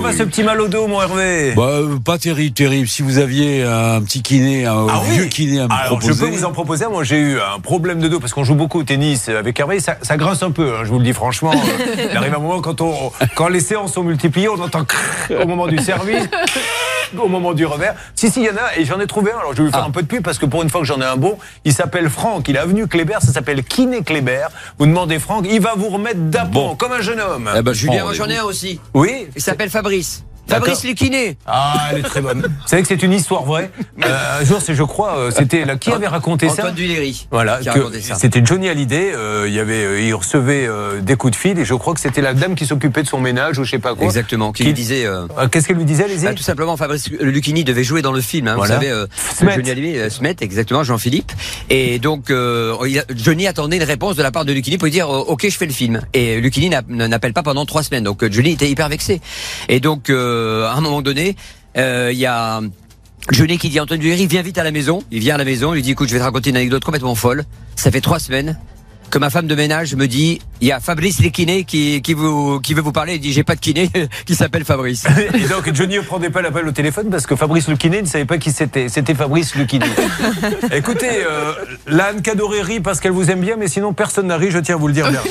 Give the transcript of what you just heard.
va ce petit mal au dos, mon Hervé Bah, euh, pas terrible, terrible. Si vous aviez un petit kiné, un Ah oui vieux kiné à me Alors, proposer. je peux vous en proposer. Moi, j'ai eu un problème de dos parce qu'on joue beaucoup au tennis avec Hervé. Ça, ça grince un peu, hein, je vous le dis franchement. Il arrive un moment quand, on, quand les séances sont multipliées, on entend crrr au moment du service. Au moment du revers. Si, si, il y en a, et j'en ai trouvé un. Alors, je vais vous faire un peu de pub parce que pour une fois que j'en ai un bon, il s'appelle Franck. Il est avenue Kléber, ça s'appelle Kiné Kléber. Vous demandez Franck, il va vous remettre d'aplomb, comme un jeune homme. Eh ben, Julien, j'en ai un aussi. Oui Il s'appelle Fabrice. Fabrice Luquinet. Ah, elle est très bonne. Vous savez que c'est une histoire vraie. Euh, un jour, c'est, je crois, euh, c'était là, qui avait raconté ça Antoine Duléry. Voilà, qui a que raconté ça. c'était Johnny Hallyday. euh, il y avait, euh, il recevait euh, des coups de fil et je crois que c'était la dame qui s'occupait de son ménage ou je sais pas quoi. Exactement. Qui, Qui- lui disait. Qu'est-ce qu'elle lui disait, allez-y bah, tout simplement, Fabrice Lucchini devait jouer dans le film. hein, Voilà. Vous savez, Smet. Johnny Hallyday, Smet, exactement, Jean-Philippe. Et donc, Johnny attendait une réponse de la part de Lucchini pour lui dire OK, je fais le film. Et Lucchini n'a- n'appelle pas pendant trois semaines. Donc, Johnny était hyper vexé. Et donc, euh, à un moment donné, euh, il y a Johnny qui dit à Antoine Duléry, viens vite à la maison. Il vient à la maison, il lui dit écoute, je vais te raconter une anecdote complètement folle. Ça fait trois semaines que ma femme de ménage me dit il y a Fabrice Lekiné qui, qui, vous, qui veut vous parler. Il dit j'ai pas de kiné qui s'appelle Fabrice. Et donc Johnny ne prenait pas l'appel au téléphone parce que Fabrice Luquinet ne savait pas qui c'était. C'était Fabrice Luquinet. Écoutez, euh, l'Anne Cadoré rit parce qu'elle vous aime bien, mais sinon personne n'a ri, je tiens à vous le dire, Bernard.